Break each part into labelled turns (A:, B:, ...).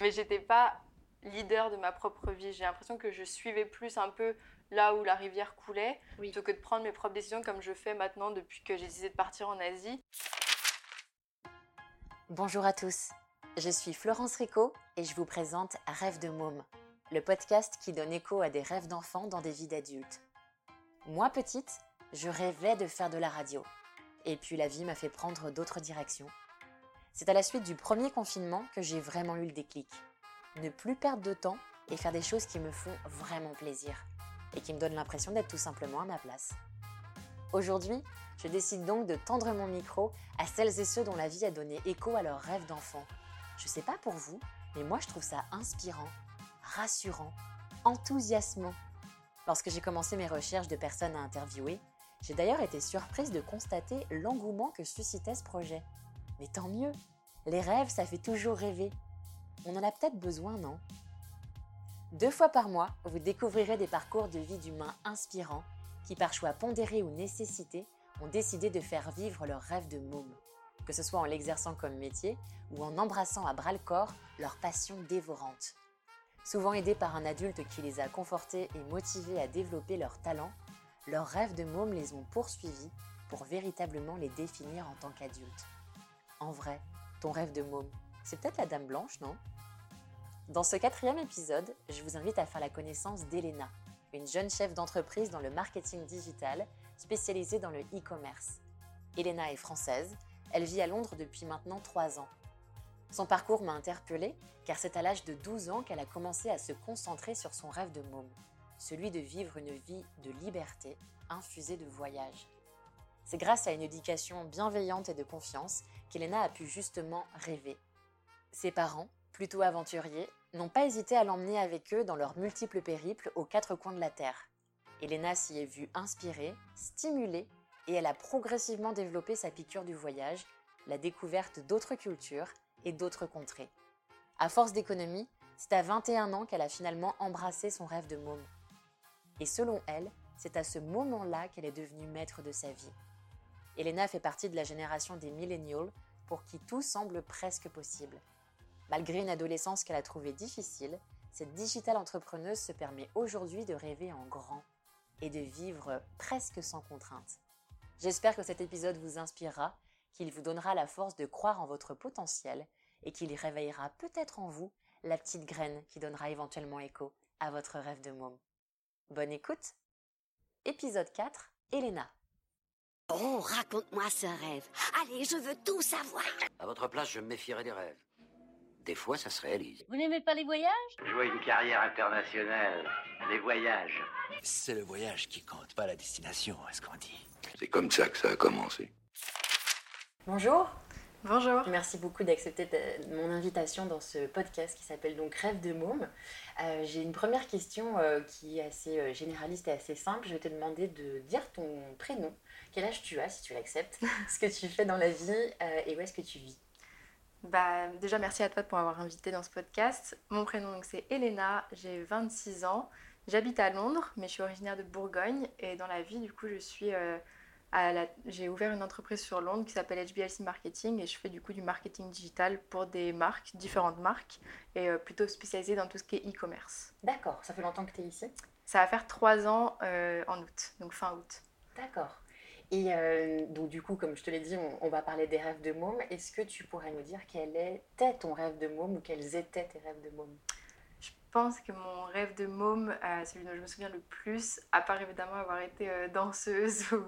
A: Mais j'étais pas leader de ma propre vie. J'ai l'impression que je suivais plus un peu là où la rivière coulait, plutôt que de prendre mes propres décisions comme je fais maintenant depuis que j'ai décidé de partir en Asie.
B: Bonjour à tous, je suis Florence Rico et je vous présente Rêve de môme, le podcast qui donne écho à des rêves d'enfants dans des vies d'adultes. Moi petite, je rêvais de faire de la radio. Et puis la vie m'a fait prendre d'autres directions. C'est à la suite du premier confinement que j'ai vraiment eu le déclic. Ne plus perdre de temps et faire des choses qui me font vraiment plaisir et qui me donnent l'impression d'être tout simplement à ma place. Aujourd'hui, je décide donc de tendre mon micro à celles et ceux dont la vie a donné écho à leurs rêves d'enfant. Je sais pas pour vous, mais moi je trouve ça inspirant, rassurant, enthousiasmant. Lorsque j'ai commencé mes recherches de personnes à interviewer, j'ai d'ailleurs été surprise de constater l'engouement que suscitait ce projet. Mais tant mieux, les rêves, ça fait toujours rêver. On en a peut-être besoin, non? Deux fois par mois, vous découvrirez des parcours de vie d'humains inspirants qui, par choix pondéré ou nécessité, ont décidé de faire vivre leur rêve de môme, que ce soit en l'exerçant comme métier ou en embrassant à bras le corps leur passion dévorante. Souvent aidés par un adulte qui les a confortés et motivés à développer leurs talents, leurs rêves de môme les ont poursuivis pour véritablement les définir en tant qu'adultes. En vrai, ton rêve de môme, c'est peut-être la Dame Blanche, non? Dans ce quatrième épisode, je vous invite à faire la connaissance d'Elena, une jeune chef d'entreprise dans le marketing digital spécialisée dans le e-commerce. Elena est française, elle vit à Londres depuis maintenant 3 ans. Son parcours m'a interpellée car c'est à l'âge de 12 ans qu'elle a commencé à se concentrer sur son rêve de môme, celui de vivre une vie de liberté infusée de voyage. C'est grâce à une éducation bienveillante et de confiance qu'Elena a pu justement rêver. Ses parents, plutôt aventuriers, n'ont pas hésité à l'emmener avec eux dans leurs multiples périples aux quatre coins de la Terre. Elena s'y est vue inspirée, stimulée, et elle a progressivement développé sa piqûre du voyage, la découverte d'autres cultures et d'autres contrées. À force d'économie, c'est à 21 ans qu'elle a finalement embrassé son rêve de môme. Et selon elle, c'est à ce moment-là qu'elle est devenue maître de sa vie. Elena fait partie de la génération des millennials pour qui tout semble presque possible. Malgré une adolescence qu'elle a trouvée difficile, cette digitale entrepreneuse se permet aujourd'hui de rêver en grand et de vivre presque sans contrainte. J'espère que cet épisode vous inspirera, qu'il vous donnera la force de croire en votre potentiel et qu'il réveillera peut-être en vous la petite graine qui donnera éventuellement écho à votre rêve de môme. Bonne écoute Épisode 4 Elena
C: Oh, raconte-moi ce rêve. Allez, je veux tout savoir.
D: À votre place, je me méfierais des rêves. Des fois, ça se réalise.
E: Vous n'aimez pas les voyages?
F: Je vois une carrière internationale. Les voyages.
G: C'est le voyage qui compte, pas la destination, est-ce qu'on dit?
H: C'est comme ça que ça a commencé.
B: Bonjour
A: Bonjour.
B: Merci beaucoup d'accepter mon invitation dans ce podcast qui s'appelle donc Rêve de môme. Euh, J'ai une première question euh, qui est assez euh, généraliste et assez simple. Je vais te demander de dire ton prénom, quel âge tu as si tu l'acceptes, ce que tu fais dans la vie euh, et où est-ce que tu vis?
A: Bah, déjà, merci à toi pour m'avoir invité dans ce podcast. Mon prénom, c'est Elena, j'ai 26 ans. J'habite à Londres, mais je suis originaire de Bourgogne. Et dans la vie, du coup, je suis euh, la... j'ai ouvert une entreprise sur Londres qui s'appelle HBLC Marketing et je fais du coup du marketing digital pour des marques, différentes marques, et euh, plutôt spécialisée dans tout ce qui est e-commerce.
B: D'accord, ça fait longtemps que tu es ici?
A: Ça va faire trois ans euh, en août, donc fin août.
B: D'accord. Et euh, donc du coup, comme je te l'ai dit, on, on va parler des rêves de môme. Est-ce que tu pourrais nous dire quel était ton rêve de môme ou quels étaient tes rêves de môme?
A: Je pense que mon rêve de môme, euh, celui dont je me souviens le plus, à part évidemment avoir été euh, danseuse ou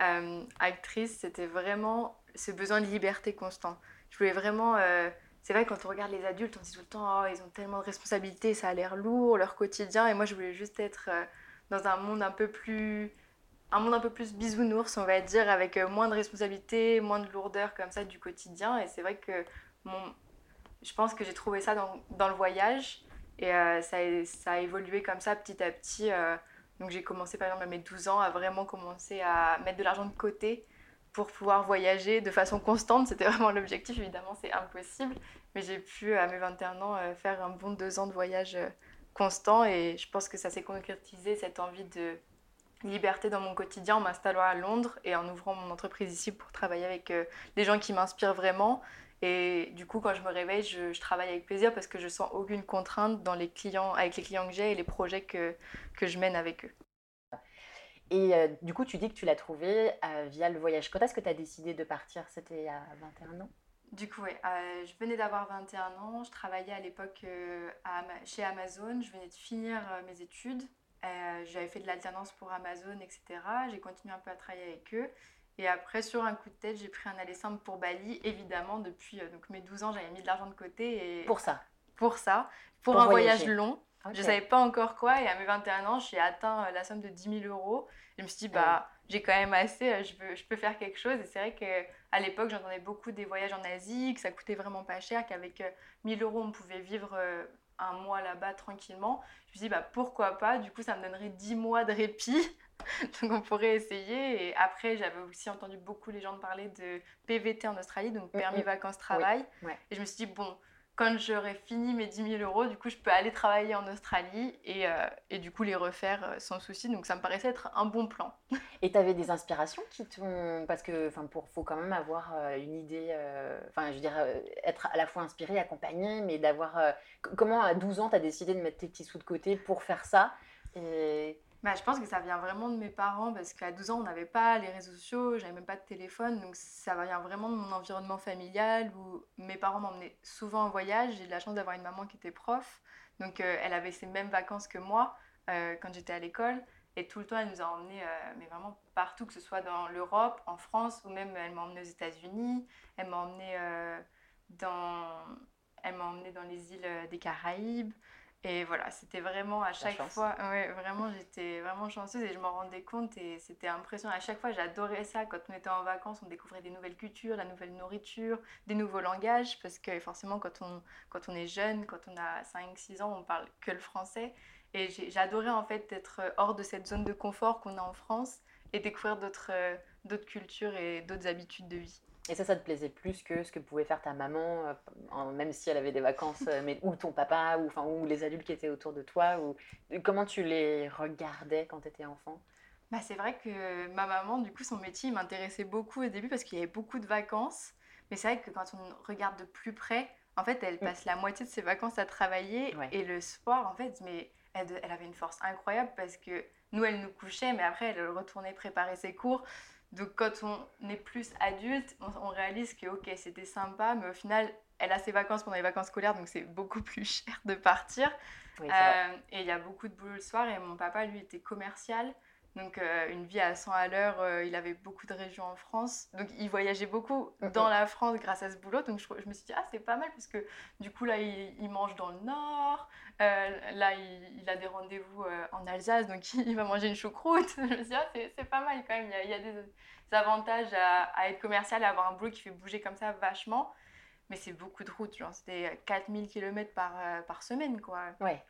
A: euh, actrice, c'était vraiment ce besoin de liberté constant. Je voulais vraiment... euh, c'est vrai, quand on regarde les adultes, on se dit tout le temps, oh, ils ont tellement de responsabilités, ça a l'air lourd, leur quotidien. Et moi, je voulais juste être euh, dans un monde un peu plus un monde un peu plus bisounours, on va dire, avec moins de responsabilités, moins de lourdeur comme ça du quotidien. Et c'est vrai que mon... je pense que j'ai trouvé ça dans, le voyage. Et ça a évolué comme ça petit à petit. Donc j'ai commencé par exemple à mes 12 ans à vraiment commencer à mettre de l'argent de côté pour pouvoir voyager de façon constante. C'était vraiment l'objectif, évidemment c'est impossible. Mais j'ai pu à mes 21 ans euh, faire un bon deux ans de voyage euh, constant. Et je pense que ça s'est concrétisé, cette envie de liberté dans mon quotidien en m'installant à Londres et en ouvrant mon entreprise ici pour travailler avec euh, des gens qui m'inspirent vraiment Et du coup, quand je me réveille, je, je, travaille avec plaisir parce que je sens aucune contrainte dans les clients, avec les clients que j'ai et les projets que, que je mène avec eux.
B: Et euh, du coup, tu dis que tu l'as trouvé euh, via le voyage. Quand est-ce que tu as décidé de partir? C'était à 21 ans?
A: Du coup, oui. Euh, je venais d'avoir 21 ans. Je travaillais à l'époque chez Amazon. Je venais de finir mes études. J'avais fait de l'alternance pour Amazon, etc. J'ai continué un peu à travailler avec eux. Et après, sur un coup de tête, j'ai pris un aller simple pour Bali. Évidemment, depuis donc, mes 12 ans, j'avais mis de l'argent de côté. Et...
B: Pour ça
A: Pour ça. Pour, un voyage long. Je ne savais pas encore quoi. Et à mes 21 ans, j'ai atteint la somme de 10 000 euros. Je me suis dit, bah, j'ai quand même assez, je, veux, je peux faire quelque chose. Et c'est vrai qu'à l'époque, j'entendais beaucoup des voyages en Asie, que ça coûtait vraiment pas cher, qu'avec 1000 euros, on pouvait vivre un mois là-bas tranquillement. Je me suis dit, bah, pourquoi pas? Du coup, ça me donnerait 10 mois de répit. donc, on pourrait essayer. Et après, j'avais aussi entendu beaucoup les gens parler de PVT en Australie, donc permis vacances-travail. Et je me suis dit, bon, quand j'aurai fini mes 10 000 euros, du coup, je peux aller travailler en Australie et, euh, et du coup les refaire euh, sans souci. Donc ça me paraissait être un bon plan.
B: Et tu avais des inspirations qui t'ont. Parce que, enfin, pour faut quand même avoir euh, une idée. Enfin, je veux dire, être à la fois inspiré, accompagné, mais d'avoir. Comment à 12 ans, tu as décidé de mettre tes petits sous de côté pour faire ça et...
A: Bah, je pense que ça vient vraiment de mes parents parce qu'à 12 ans, on n'avait pas les réseaux sociaux, j'avais même pas de téléphone. Donc ça vient vraiment de mon environnement familial où mes parents m'emmenaient souvent en voyage. J'ai de la chance d'avoir une maman qui était prof. Donc euh, elle avait ces mêmes vacances que moi euh, quand j'étais à l'école. Et tout le temps, elle nous a emmenés, euh, mais vraiment partout, que ce soit dans l'Europe, en France, ou même elle m'a emmené aux États-Unis. Elle m'a emmené dans... Elle m'a emmené dans les îles des Caraïbes. Et voilà, c'était vraiment à chaque fois, ouais, vraiment, j'étais vraiment chanceuse et je m'en rendais compte et c'était impressionnant. À chaque fois, j'adorais ça. Quand on était en vacances, on découvrait des nouvelles cultures, la nouvelle nourriture, des nouveaux langages, parce que forcément, quand on, quand on est jeune, quand on a 5-6 ans, on parle que le français. Et j'adorais en fait être hors de cette zone de confort qu'on a en France et découvrir d'autres cultures et d'autres habitudes de vie.
B: Et ça, ça te plaisait plus que ce que pouvait faire ta maman, euh, même si elle avait des vacances, euh, mais, ou ton papa, ou, enfin, ou les adultes qui étaient autour de toi ou, Comment tu les regardais quand tu étais enfant?
A: Bah, C'est vrai que ma maman, du coup, son métier m'intéressait beaucoup au début parce qu'il y avait beaucoup de vacances. Mais c'est vrai que quand on regarde de plus près, en fait, elle mm. passe la moitié de ses vacances à travailler. Et le soir, en fait, mais elle, elle, avait une force incroyable parce que nous, elle nous couchait, mais après, elle retournait préparer ses cours. Donc quand on est plus adulte, on, réalise que ok, c'était sympa, mais au final, elle a ses vacances pendant les vacances scolaires, donc c'est beaucoup plus cher de partir. Euh, et il y a beaucoup de boulot le soir, et mon papa, lui, était commercial. Donc euh, une vie à 100 à l'heure, euh, il avait beaucoup de régions en France. Donc il voyageait beaucoup dans la France grâce à ce boulot. Donc je, me suis dit, ah c'est pas mal parce que du coup là il, mange dans le nord, là il, a des rendez-vous en Alsace, donc il, va manger une choucroute. je me suis dit, ah c'est pas mal quand même, il y a, des, avantages à, être commercial, à avoir un boulot qui fait bouger comme ça vachement. Mais c'est beaucoup de route, genre c'était 4000 km par, par semaine quoi.
B: Ouais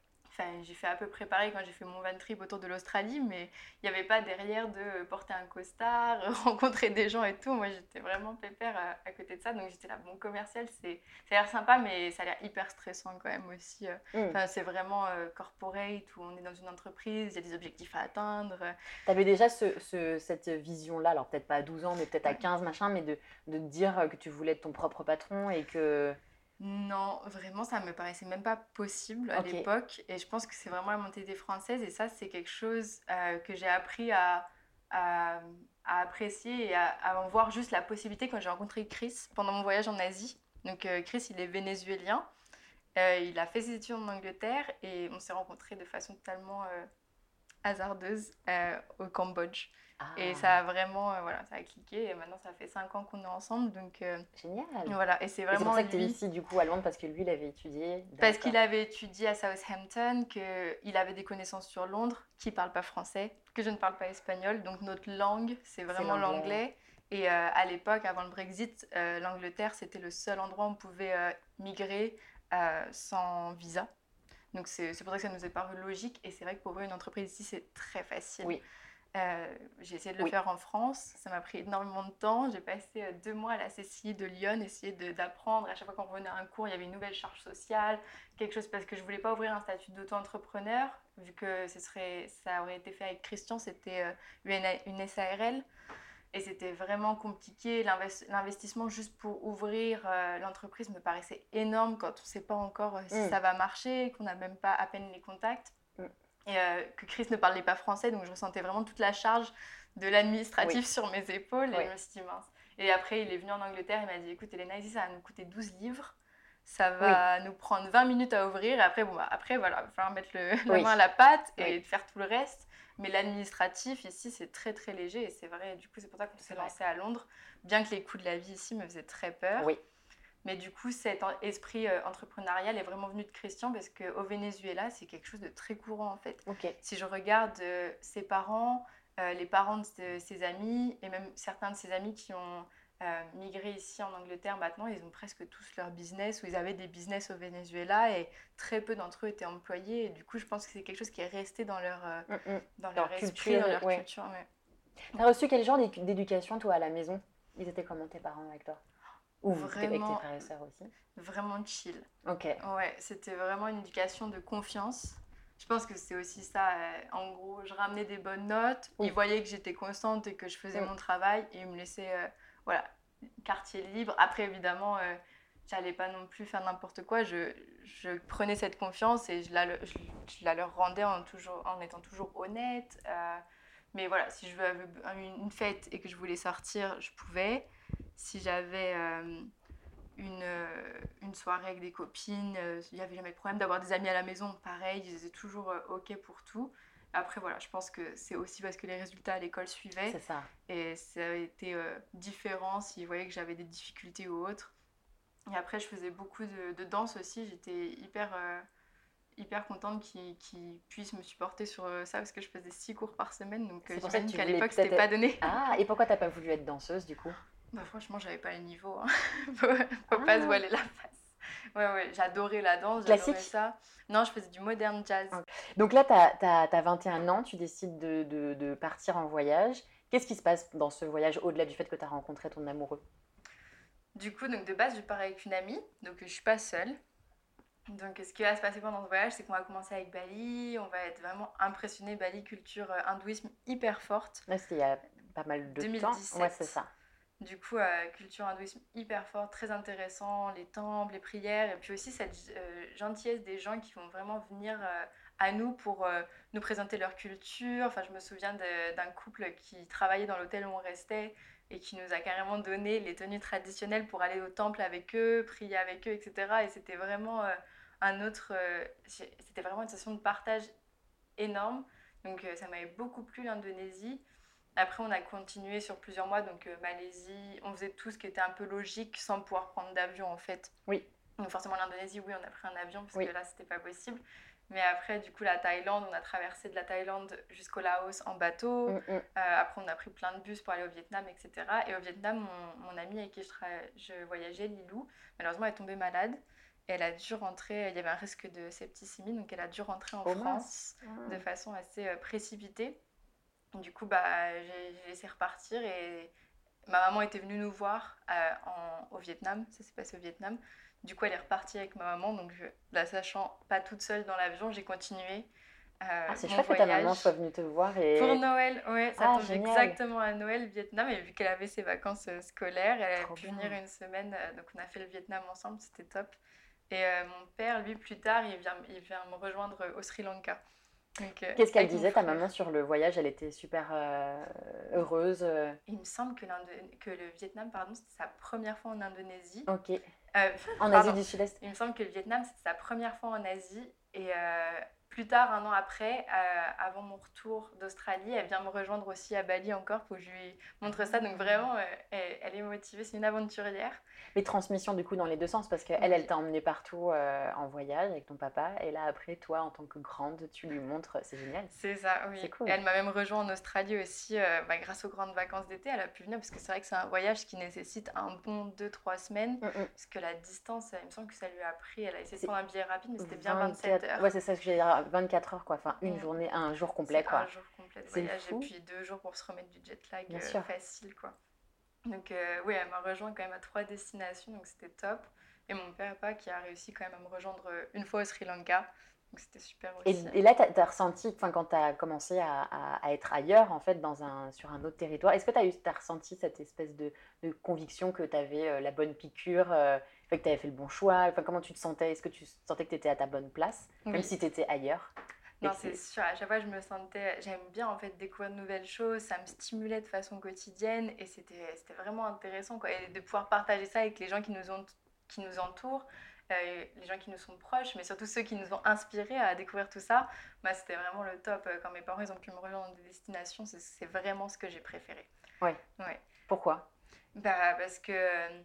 A: j'ai fait à peu près pareil quand j'ai fait mon van trip autour de l'Australie, mais il n'y avait pas derrière de porter un costard, rencontrer des gens et tout. Moi, j'étais vraiment pépère à, côté de ça. Donc, j'étais là, bon, commercial, c'est, ça a l'air sympa, mais ça a l'air hyper stressant quand même aussi. Euh. Mm. c'est vraiment euh, corporate où on est dans une entreprise, il y a des objectifs à atteindre.
B: Tu avais déjà ce, cette vision-là, alors peut-être pas à 12 ans, mais peut-être à 15, machin, mais de, de te dire que tu voulais être ton propre patron et que.
A: Non, vraiment, ça me paraissait même pas possible à l'époque. Et je pense que c'est vraiment la montée des françaises. Et ça, c'est quelque chose euh, que j'ai appris à, à, apprécier et à, en voir juste la possibilité quand j'ai rencontré Chris pendant mon voyage en Asie. Donc, euh, Chris, il est vénézuélien. Euh, il a fait ses études en Angleterre et on s'est rencontrés de façon totalement hasardeuse au Cambodge. Et ah. ça a vraiment, euh, voilà, ça a cliqué. Et maintenant, ça fait 5 ans qu'on est ensemble. Donc, euh,
B: Génial.
A: Voilà, et c'est vraiment. C'est pour
B: ça que tu es ici, du coup, à Londres, parce que lui, il avait étudié.
A: Parce qu'il avait étudié à Southampton, qu'il avait des connaissances sur Londres, qui ne parle pas français, que je ne parle pas espagnol. Donc, notre langue, c'est vraiment l'anglais. Et euh, à l'époque, avant le Brexit, l'Angleterre, c'était le seul endroit où on pouvait migrer sans visa. Donc, c'est pour ça que ça nous est paru logique. Et c'est vrai que pour ouvrir une entreprise ici, c'est très facile.
B: Oui.
A: Euh, j'ai essayé de le faire en France, ça m'a pris énormément de temps. J'ai passé euh, deux mois à la CCI de Lyon, essayer d'apprendre. À chaque fois qu'on revenait à un cours, il y avait une nouvelle charge sociale, quelque chose parce que je voulais pas ouvrir un statut d'auto-entrepreneur, vu que ce serait, ça aurait été fait avec Christian, c'était euh, une, une, SARL. Et c'était vraiment compliqué. L'invest- L'investissement juste pour ouvrir euh, l'entreprise me paraissait énorme quand on ne sait pas encore si
B: Mm.
A: ça va marcher, qu'on n'a même pas à peine les contacts. Et euh, que Chris ne parlait pas français, donc je ressentais vraiment toute la charge de l'administratif
B: Oui.
A: sur mes épaules. Et
B: Oui.
A: je me suis dit, mince. Et après, il est venu en Angleterre, il m'a dit, écoute, Elena, ici, ça va nous coûter 12 livres. Ça va nous prendre 20 minutes à ouvrir. Et après, bon, bah, après voilà, il va falloir mettre le, la main à la pâte et faire tout le reste. Mais l'administratif, ici, c'est très, très léger. Et c'est vrai, du coup, c'est pour ça qu'on s'est lancé à Londres. Bien que les coûts de la vie ici me faisaient très peur.
B: Oui.
A: Mais du coup, cet esprit euh, entrepreneurial est vraiment venu de Christian parce qu'au Venezuela, c'est quelque chose de très courant, en fait. Si je regarde euh, ses parents, euh, les parents de ses, amis, et même certains de ses amis qui ont migré ici en Angleterre maintenant, ils ont presque tous leur business ou ils avaient des business au Venezuela et très peu d'entre eux étaient employés. Et du coup, je pense que c'est quelque chose qui est resté dans leur,
B: Mm, mm.
A: dans
B: Leur
A: leur esprit,
B: culture,
A: dans leur
B: ouais.
A: culture. ouais.
B: T'as reçu quel genre d'édu- d'éducation, toi, à la maison? Ils étaient comment tes parents avec toi? Ou avec tes
A: Vraiment.
B: frères et sœurs aussi
A: Vraiment chill.
B: Ok.
A: Ouais, c'était vraiment une éducation de confiance. Je pense que c'est aussi ça. euh, en gros, je ramenais des bonnes notes.
B: Oui.
A: Ils voyaient que j'étais constante et que je faisais
B: Mm.
A: mon travail et ils me laissaient, euh, voilà, quartier libre. Après, évidemment, euh, j'allais pas non plus faire n'importe quoi. Je, je prenais cette confiance et je la, je, je la leur rendais en, toujours, en étant toujours honnête. euh, mais voilà, si je veux une fête et que je voulais sortir, je pouvais. Si j'avais euh, une, euh, une soirée avec des copines, euh, il n'y avait jamais de problème d'avoir des amis à la maison, pareil, ils étaient toujours euh, OK pour tout. Après, voilà, je pense que c'est aussi parce que les résultats à l'école suivaient
B: C'est ça.
A: et ça a été euh, différent s'ils voyaient que j'avais des difficultés ou autres. Et après, je faisais beaucoup de, de danse aussi, j'étais hyper, euh, hyper contente qu'ils puissent me supporter sur euh, ça parce que je faisais six cours par semaine, donc euh, j'imagine qu'à l'époque, c'était pas donné.
B: Ah, et pourquoi t'as pas voulu être danseuse du coup?
A: Bah franchement, j'avais pas le niveau. Hein. faut faut pas
B: Ah.
A: se voiler la face. Ouais, ouais, j'adorais la danse,
B: Classique
A: j'adorais ça. Non, je faisais du modern jazz.
B: Donc là, t'as as, 21 ans, tu décides de, de- de partir en voyage. Qu'est-ce qui se passe dans ce voyage au-delà du fait que tu as rencontré ton amoureux?
A: Du coup, donc de base, je pars avec une amie, donc je suis pas seule. Donc ce qui va se passer pendant ce voyage, c'est qu'on va commencer avec Bali, on va être vraiment impressionné. Bali, culture euh, hindouisme hyper forte.
B: C'était il y a pas mal de
A: 2017.
B: temps. Ouais, c'est ça.
A: Du coup, euh, culture hindouisme hyper forte, très intéressant, les temples, les prières, et puis aussi cette euh, gentillesse des gens qui vont vraiment venir euh, à nous pour nous présenter leur culture. Enfin, je me souviens d'un couple qui travaillait dans l'hôtel où on restait et qui nous a carrément donné les tenues traditionnelles pour aller au temple avec eux, prier avec eux, etc. Et c'était vraiment un autre, c'était vraiment une session de partage énorme. Donc ça m'avait beaucoup plu l'Indonésie. Après, on a continué sur plusieurs mois, donc euh, Malaisie, on faisait tout ce qui était un peu logique sans pouvoir prendre d'avion en fait.
B: Oui.
A: Donc forcément l'Indonésie, oui, on a pris un avion parce
B: Oui.
A: que là, c'était pas possible. Mais après, du coup, la Thaïlande, on a traversé de la Thaïlande jusqu'au Laos en bateau.
B: Mm, mm.
A: Euh, après, on a pris plein de bus pour aller au Vietnam, etc. Et au Vietnam, mon, mon amie avec qui je, voyageais, Lilou, malheureusement, elle est tombée malade. Et elle a dû rentrer, il y avait un risque de septicémie, donc elle a dû rentrer en
B: Oh,
A: France de façon assez euh, précipitée. Du coup, bah, j'ai laissé repartir et ma maman était venue nous voir euh, en- au Vietnam. Ça s'est passé au Vietnam. Du coup, elle est repartie avec ma maman. Donc, je- la sachant pas toute seule dans l'avion, j'ai continué. euh,
B: Ah, c'est chouette que ta maman soit venue te voir et.
A: Pour Noël, ouais, ça
B: Ah,
A: tombe
B: génial.
A: exactement à Noël, Vietnam. Et vu qu'elle avait ses vacances euh, scolaires, elle
B: Trop
A: a pu
B: bien.
A: venir une semaine. euh, donc, on a fait le Vietnam ensemble, c'était top. Et euh, mon père, lui, plus tard, il vient, il vient me rejoindre au Sri Lanka. Euh,
B: Qu'est-ce qu'elle disait, ta maman, sur le voyage? Elle était super euh, heureuse. euh,
A: Il me semble que, que le Vietnam, pardon, c'était sa première fois en Indonésie.
B: Ok.
A: Euh,
B: En
A: pardon.
B: Asie du Sud-Est
A: Il me semble que le Vietnam, c'était sa première fois en Asie. Et euh, plus tard, un an après, euh, avant mon retour d'Australie, elle vient me rejoindre aussi à Bali encore pour que je lui montre ça. Donc vraiment, euh, elle, elle est motivée, c'est une aventurière.
B: Mais transmission du coup dans les deux sens parce qu'elle,
A: Oui.
B: elle t'a emmené partout euh, en voyage avec ton papa et là après toi en tant que grande tu lui montres, c'est génial.
A: C'est ça, oui.
B: Cool.
A: Elle m'a même rejoint en Australie aussi bah, grâce aux grandes vacances d'été. Elle a pu venir parce que c'est vrai que c'est un voyage qui nécessite un bon 2-3 semaines.
B: Mm, mm.
A: Parce que la distance, il me semble que ça lui a pris. Elle a essayé de prendre un billet rapide, mais c'était bien 27
B: 24
A: heures.
B: Ouais, c'est ça que j'allais dire, 24 heures quoi, enfin une
A: Mm.
B: journée, un jour complet quoi.
A: Un jour complet de voyage
B: fou.
A: et puis deux jours pour se remettre du jet lag euh, facile quoi. Donc euh, oui, elle m'a rejoint quand même à trois destinations, donc c'était top. Et mon père pas qui a réussi quand même à me rejoindre euh, une fois au Sri Lanka. Donc c'était super
B: Et,
A: aussi.
B: et là, tu as, ressenti, enfin, quand tu as commencé à, à- à être ailleurs, en fait, dans un, sur un autre territoire, est-ce que tu as, t'as ressenti cette espèce de, de conviction que tu avais la bonne piqûre, euh, fait que tu avais fait le bon choix Enfin, comment tu te sentais? Est-ce que tu sentais que tu étais à ta bonne place, même
A: Oui.
B: si tu étais ailleurs
A: Non, c'est sûr. À chaque fois, je me sentais. J'aime bien en fait découvrir de nouvelles choses. Ça me stimulait de façon quotidienne et c'était vraiment intéressant quoi. Et de pouvoir partager ça avec les gens qui nous ont qui nous entourent, euh, les gens qui nous sont proches, mais surtout ceux qui nous ont inspirés à découvrir tout ça. Bah, c'était vraiment le top. Euh, Quand mes parents ils ont pu me rejoindre dans des destinations, c'est- vraiment ce que j'ai préféré.
B: Ouais.
A: Ouais.
B: Pourquoi?
A: Bah, parce que euh,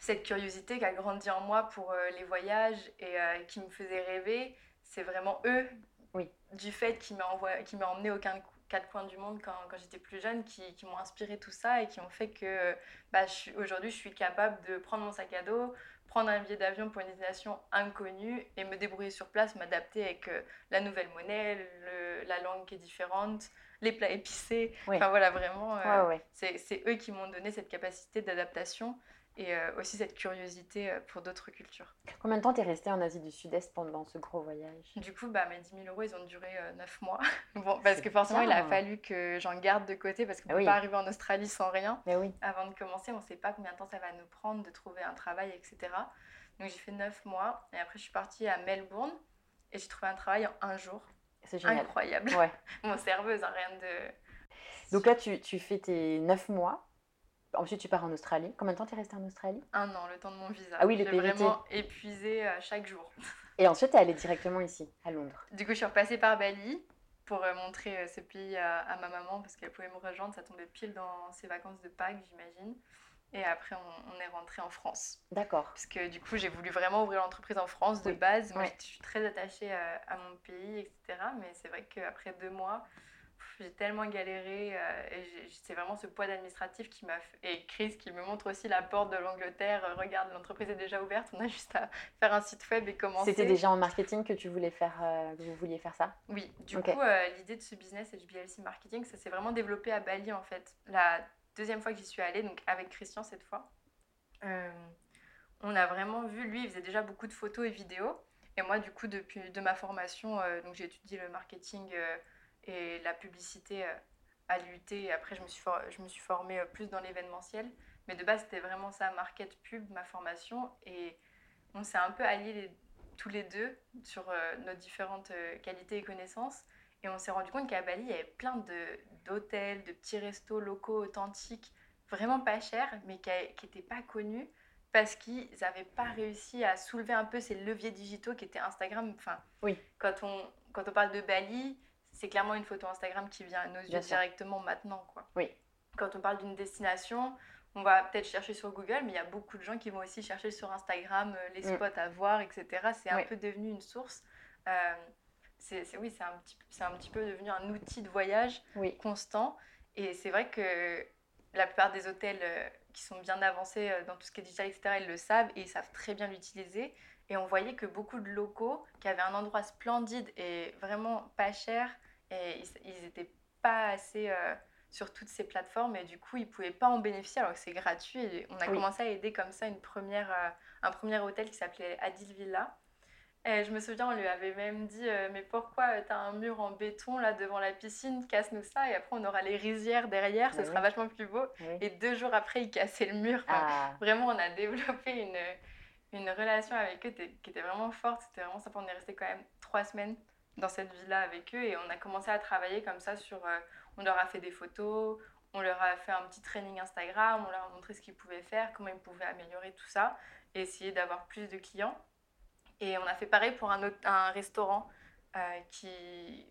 A: cette curiosité qui a grandi en moi pour euh, les voyages et euh, qui me faisait rêver, c'est vraiment eux,
B: Oui.
A: du fait qu'ils m'ont emmené aux quatre coins du monde quand, quand j'étais plus jeune, qui, qui m'ont inspiré tout ça et qui ont fait que bah, aujourd'hui je suis capable de prendre mon sac à dos, prendre un billet d'avion pour une destination inconnue et me débrouiller sur place, m'adapter avec euh, la nouvelle monnaie, le- la langue qui est différente, les plats épicés.
B: Oui.
A: Enfin voilà, vraiment. euh,
B: Ouais, ouais.
A: c'est c'est eux qui m'ont donné cette capacité d'adaptation et euh, aussi cette curiosité euh, pour d'autres cultures.
B: Combien de temps t'es resté en Asie du Sud-Est pendant ce gros voyage?
A: Du coup, bah, mes 10 000 euros, ils ont duré 9 mois. bon, parce que forcément, il a fallu que j'en garde de côté parce qu'on
B: Ah
A: ne
B: oui.
A: peut pas arriver en Australie sans rien.
B: Mais oui,
A: Avant de commencer, on ne sait pas combien de temps ça va nous prendre de trouver un travail, etc. Donc j'ai fait 9 mois et après je suis partie à Melbourne et j'ai trouvé un travail en un jour.
B: c'est génial.
A: Incroyable.
B: Ouais.
A: Mon serveuse, hein, rien de...
B: Donc là, tu, tu fais tes 9 mois. Ensuite, tu pars en Australie. Combien de temps t'es resté en Australie?
A: Un an, le temps de mon visa.
B: Ah oui, le
A: J'ai vraiment épuisé euh, chaque jour.
B: Et ensuite, t'es allé directement ici, à Londres.
A: Du coup, je suis repassée par Bali pour euh, montrer euh, ce pays à, à ma maman parce qu'elle pouvait me rejoindre. Ça tombait pile dans ses vacances de Pâques, j'imagine. Et après, on, on est rentré en France.
B: D'accord.
A: Parce que du coup, j'ai voulu vraiment ouvrir l'entreprise en France de
B: Oui.
A: base. Moi, je suis très attachée à, à mon pays, etc. Mais c'est vrai qu'après deux mois, j'ai tellement galéré. euh, et c'est vraiment ce poids administratif qui m'a fait. Et Chris qui me montre aussi la porte de l'Angleterre. Euh, Regarde, l'entreprise est déjà ouverte. On a juste à faire un site web et commencer.
B: C'était déjà en marketing que tu voulais faire, euh, que vous vouliez faire ça?
A: Oui, du coup, l'idée de ce business HBLC Marketing, ça s'est vraiment développé à Bali en fait. La deuxième fois que j'y suis allée, donc avec Christian cette fois, on a vraiment vu, lui, il faisait déjà beaucoup de photos et vidéos. Et moi, du coup, depuis de ma formation, donc j'ai étudié le marketing et la publicité euh, à l'UT. Et après, je me suis, for- je me suis formée euh, plus dans l'événementiel. Mais de base, c'était vraiment ça, market pub, ma formation. Et on s'est un peu alliés les- tous les deux sur euh, nos différentes euh, qualités et connaissances. Et on s'est rendu compte qu'à Bali, il y avait plein de- d'hôtels, de, petits restos locaux authentiques, vraiment pas chers, mais qui n'étaient pas connus parce qu'ils n'avaient pas réussi à soulever un peu ces leviers digitaux qui étaient Instagram. Enfin,
B: Oui.
A: quand, on, quand on parle de Bali, c'est clairement une photo Instagram qui vient à nos yeux directement maintenant. Quoi.
B: Oui.
A: Quand on parle d'une destination, on va peut-être chercher sur Google, mais il y a beaucoup de gens qui vont aussi chercher sur Instagram euh, les
B: Mm.
A: spots à voir, etc. C'est un peu devenu une source. euh, c'est, oui, c'est un, petit, c'est un petit peu devenu un outil de voyage
B: Oui.
A: constant. Et c'est vrai que la plupart des hôtels euh, qui sont bien avancés dans tout ce qui est digital, etc., ils le savent et ils savent très bien l'utiliser. Et on voyait que beaucoup de locaux qui avaient un endroit splendide et vraiment pas cher, et ils n'étaient pas assez euh, sur toutes ces plateformes et du coup ils pouvaient pas en bénéficier alors que c'est gratuit. Et on a
B: Oui.
A: commencé à aider comme ça une première, euh, un premier hôtel qui s'appelait Adil Villa. Et je me souviens, on lui avait même dit euh, Mais pourquoi tu as un mur en béton là devant la piscine? Casse-nous ça et après on aura les rizières derrière, ce sera vachement plus beau.
B: Oui.
A: Et deux jours après, il cassait le mur. Enfin,
B: Ah,
A: Vraiment, on a développé une, une relation avec eux qui était vraiment forte. C'était vraiment sympa. On est resté quand même trois semaines dans cette villa avec eux et on a commencé à travailler comme ça sur. euh, on leur a fait des photos, on leur a fait un petit training Instagram, on leur a montré ce qu'ils pouvaient faire, comment ils pouvaient améliorer tout ça et essayer d'avoir plus de clients. Et on a fait pareil pour un, autre, un restaurant euh, qui,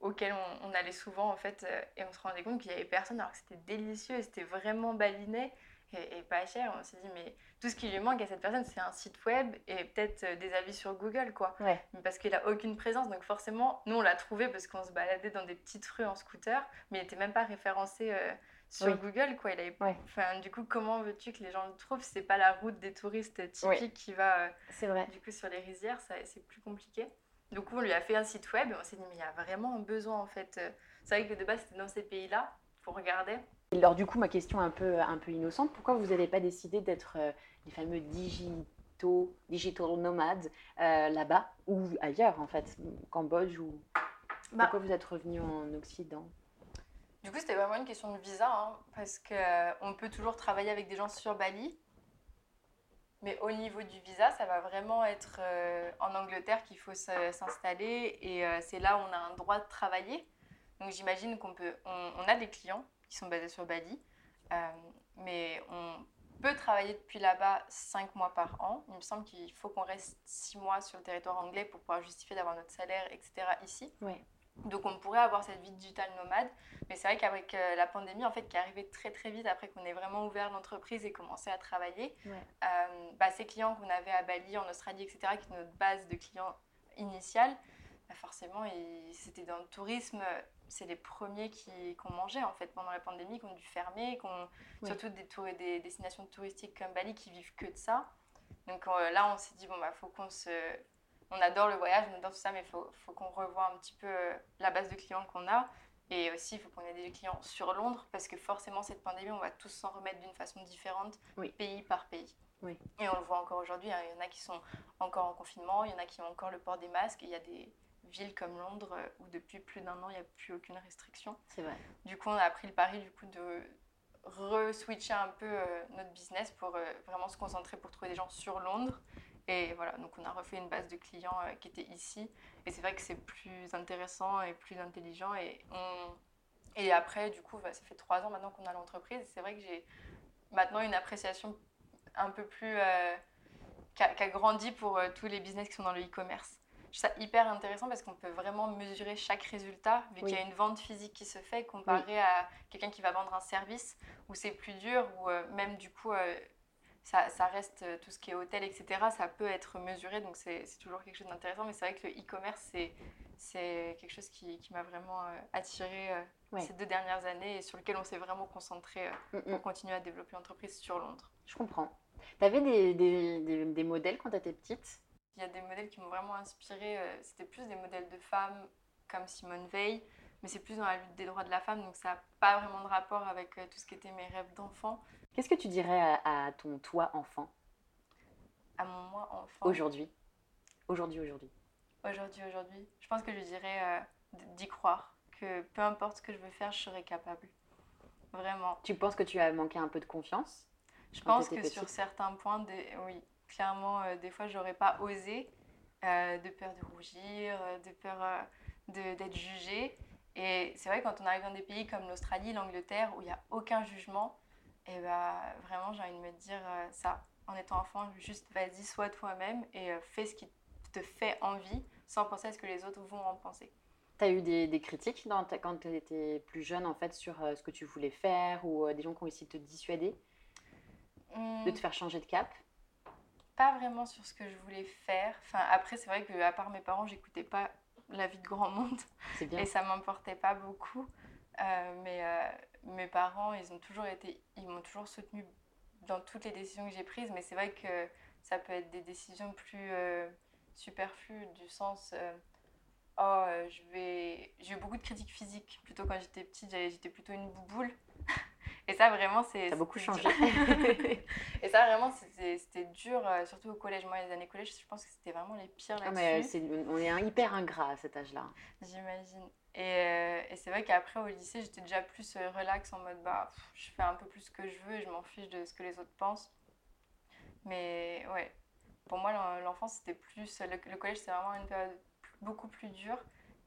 A: auquel on, allait souvent en fait euh, et on se rendait compte qu'il y avait personne alors que c'était délicieux c'était vraiment baliné et, et pas cher. On s'est dit mais tout ce qui lui manque à cette personne c'est un site web et peut-être euh, des avis sur Google quoi.
B: ouais.
A: Parce qu'il a aucune présence donc forcément nous on l'a trouvé parce qu'on se baladait dans des petites rues en scooter mais il n'était même pas référencé euh, sur
B: Oui.
A: Google quoi. Il avait...
B: Ouais.
A: enfin, du coup comment veux-tu que les gens le trouvent C'est pas la route des touristes typique
B: Oui.
A: qui va euh,
B: vrai.
A: du coup, sur les rizières, c'est plus compliqué. Du coup, on lui a fait un site web et on s'est dit, mais il y a vraiment un besoin en fait. Euh, C'est vrai que de base, c'était dans ces pays-là qu'on regardait.
B: Alors du coup, ma question un peu, un peu innocente, pourquoi vous n'avez pas décidé d'être euh, les fameux digitaux, digital nomades euh, là-bas ou ailleurs en fait, au Cambodge ou
A: Bah.
B: pourquoi vous êtes revenu en Occident?
A: Du coup, c'était vraiment une question de visa, hein, parce qu'on peut toujours travailler avec des gens sur Bali. Mais au niveau du visa, ça va vraiment être euh, en Angleterre qu'il faut s'installer et euh, c'est là où on a un droit de travailler. Donc j'imagine qu'on peut, on, on a des clients qui sont basés sur Bali, euh, mais on peut travailler depuis là-bas 5 mois par an. Il me semble qu'il faut qu'on reste 6 mois sur le territoire anglais pour pouvoir justifier d'avoir notre salaire, etc. ici. Donc on pourrait avoir cette vie digitale nomade, mais c'est vrai qu'avec euh, la pandémie, en fait, qui est arrivée très très vite après qu'on ait vraiment ouvert l'entreprise et commencé à travailler,
B: Ouais.
A: euh, bah, ces clients qu'on avait à Bali, en Australie, etc., qui est notre base de clients initiale, bah, forcément, c'était dans le tourisme, c'est les premiers qui, qu'on mangeait en fait pendant la pandémie, qui ont dû fermer, qu'on,
B: Oui.
A: surtout des, destinations touristiques comme Bali qui vivent que de ça. Donc euh, là, on s'est dit, bon, bah, faut qu'on se. On adore le voyage, on adore tout ça, mais il faut, faut qu'on revoie un petit peu euh, la base de clients qu'on a. Et aussi, il faut qu'on ait des clients sur Londres, parce que forcément, cette pandémie, on va tous s'en remettre d'une façon différente,
B: Oui.
A: pays par pays.
B: Oui.
A: Et on le voit encore aujourd'hui, hein, il y en a qui sont encore en confinement, il y en a qui ont encore le port des masques, et il y a des villes comme Londres euh, où depuis plus d'un an, il n'y a plus aucune restriction.
B: C'est vrai.
A: Du coup, on a pris le pari du coup de re-switcher un peu euh, notre business pour euh, vraiment se concentrer pour trouver des gens sur Londres. Et voilà, donc on a refait une base de clients euh, qui était ici. Et c'est vrai que c'est plus intéressant et plus intelligent. Et, on... et après, du coup, bah, ça fait trois ans maintenant qu'on a l'entreprise. C'est vrai que j'ai maintenant une appréciation un peu plus... qui a, grandi pour euh, tous les business qui sont dans le e-commerce. Je trouve ça hyper intéressant parce qu'on peut vraiment mesurer chaque résultat, vu
B: Oui.
A: qu'il y a une vente physique qui se fait, comparé à quelqu'un qui va vendre un service où c'est plus dur, où euh, même du coup, euh, ça, ça reste euh, tout ce qui est hôtel, etc. Ça peut être mesuré, donc c'est toujours quelque chose d'intéressant. Mais c'est vrai que le e-commerce, c'est c'est quelque chose qui, qui m'a vraiment attiré
B: Ouais.
A: ces deux dernières années et sur lequel on s'est vraiment concentré
B: Mm, mm.
A: pour continuer à développer l'entreprise sur Londres.
B: Je comprends. Tu avais des, des, des- des modèles quand tu étais petite?
A: Il y a des modèles qui m'ont vraiment inspiré. euh, C'était plus des modèles de femmes comme Simone Veil, mais c'est plus dans la lutte des droits de la femme, donc ça n'a pas vraiment de rapport avec euh, tout ce qui était mes rêves d'enfant.
B: Qu'est-ce que tu dirais à, à ton toi enfant?
A: À mon moi enfant?
B: aujourd'hui Aujourd'hui, aujourd'hui.
A: Aujourd'hui, aujourd'hui. Je pense que je dirais euh, d'y croire, que peu importe ce que je veux faire, je serai capable. Vraiment.
B: Tu penses que tu as manqué un peu de confiance?
A: Je pense que sur certains points, des... oui, clairement, euh, des fois, j'aurais pas osé, euh, de peur de rougir, euh, de peur euh, d'être jugée. Et c'est vrai, quand on arrive dans des pays comme l'Australie, l'Angleterre, où il n'y a aucun jugement, et bah, vraiment, j'ai envie de me dire ça. En étant enfant, juste vas-y, sois toi-même et fais ce qui te fait envie, sans penser à ce que les autres vont en penser.
B: Tu as eu des, des critiques dans ta- quand tu étais plus jeune en fait sur ce que tu voulais faire ou des gens qui ont essayé de te dissuader,
A: Hmm.
B: de te faire changer de cap?
A: Pas vraiment sur ce que je voulais faire. Enfin, après, c'est vrai que à part mes parents, j'écoutais pas la vie de grand monde
B: bien.
A: et ça m'importait pas beaucoup. Euh, mais euh, mes parents, ils ont toujours été, ils m'ont toujours soutenu dans toutes les décisions que j'ai prises. Mais c'est vrai que ça peut être des décisions plus euh, superflues du sens. oh, je vais. J'ai eu beaucoup de critiques physiques. Plutôt quand j'étais petite, j'étais plutôt une bouboule. Et ça, vraiment, c'est.
B: Ça a beaucoup changé.
A: Et ça, vraiment, c'était dur, euh, surtout au collège. Moi, les années collège, je pense que c'était vraiment les pires
B: Ah, mais,
A: là-dessus.
B: on est hyper ingrat à cet âge-là.
A: J'imagine. Et, euh, et c'est vrai qu'après, au lycée, j'étais déjà plus euh, relax en mode bah, pff, je fais un peu plus ce que je veux et je m'en fiche de ce que les autres pensent. Mais ouais, pour moi, l'en- l'enfance, c'était plus. Le, le collège, c'est vraiment une période beaucoup plus dure.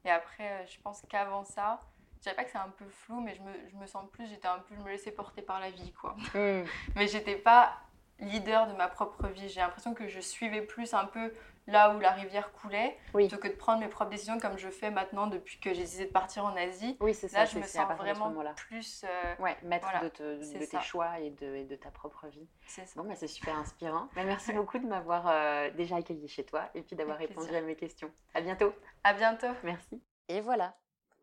A: Et après, je pense qu'avant ça, je dirais pas que c'est un peu flou, mais je me, je me sens plus, j'étais un peu, je me laissais porter par la vie, quoi. Mais j'étais pas leader de ma propre vie. J'ai l'impression que je suivais plus un peu là où la rivière coulait,
B: Oui.
A: plutôt que de prendre mes propres décisions comme je fais maintenant depuis que j'ai décidé de partir en Asie.
B: Oui, c'est ça.
A: Là, je me sens vraiment plus. euh,
B: Ouais, maître
A: Voilà,
B: de, te-
A: ça.
B: tes choix et de, et de ta propre vie.
A: c'est ça.
B: Bon, bah, c'est super inspirant. Bah, merci beaucoup de m'avoir euh, déjà accueilli chez toi et puis d'avoir répondu
A: plaisir.
B: à mes questions. À bientôt.
A: À bientôt.
B: Merci. Et voilà,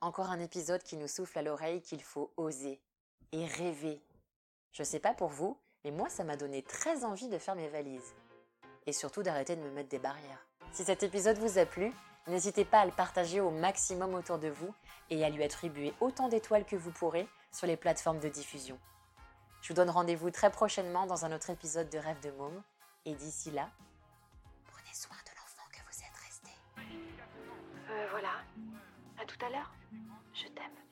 B: encore un épisode qui nous souffle à l'oreille qu'il faut oser et rêver. Je sais pas pour vous, mais moi ça m'a donné très envie de faire mes valises. Et surtout d'arrêter de me mettre des barrières. Si cet épisode vous a plu, n'hésitez pas à le partager au maximum autour de vous et à lui attribuer autant d'étoiles que vous pourrez sur les plateformes de diffusion. Je vous donne rendez-vous très prochainement dans un autre épisode de Rêve de Môme. Et d'ici là, prenez soin de l'enfant que vous êtes resté.
A: Euh, voilà. À tout à l'heure. Je t'aime.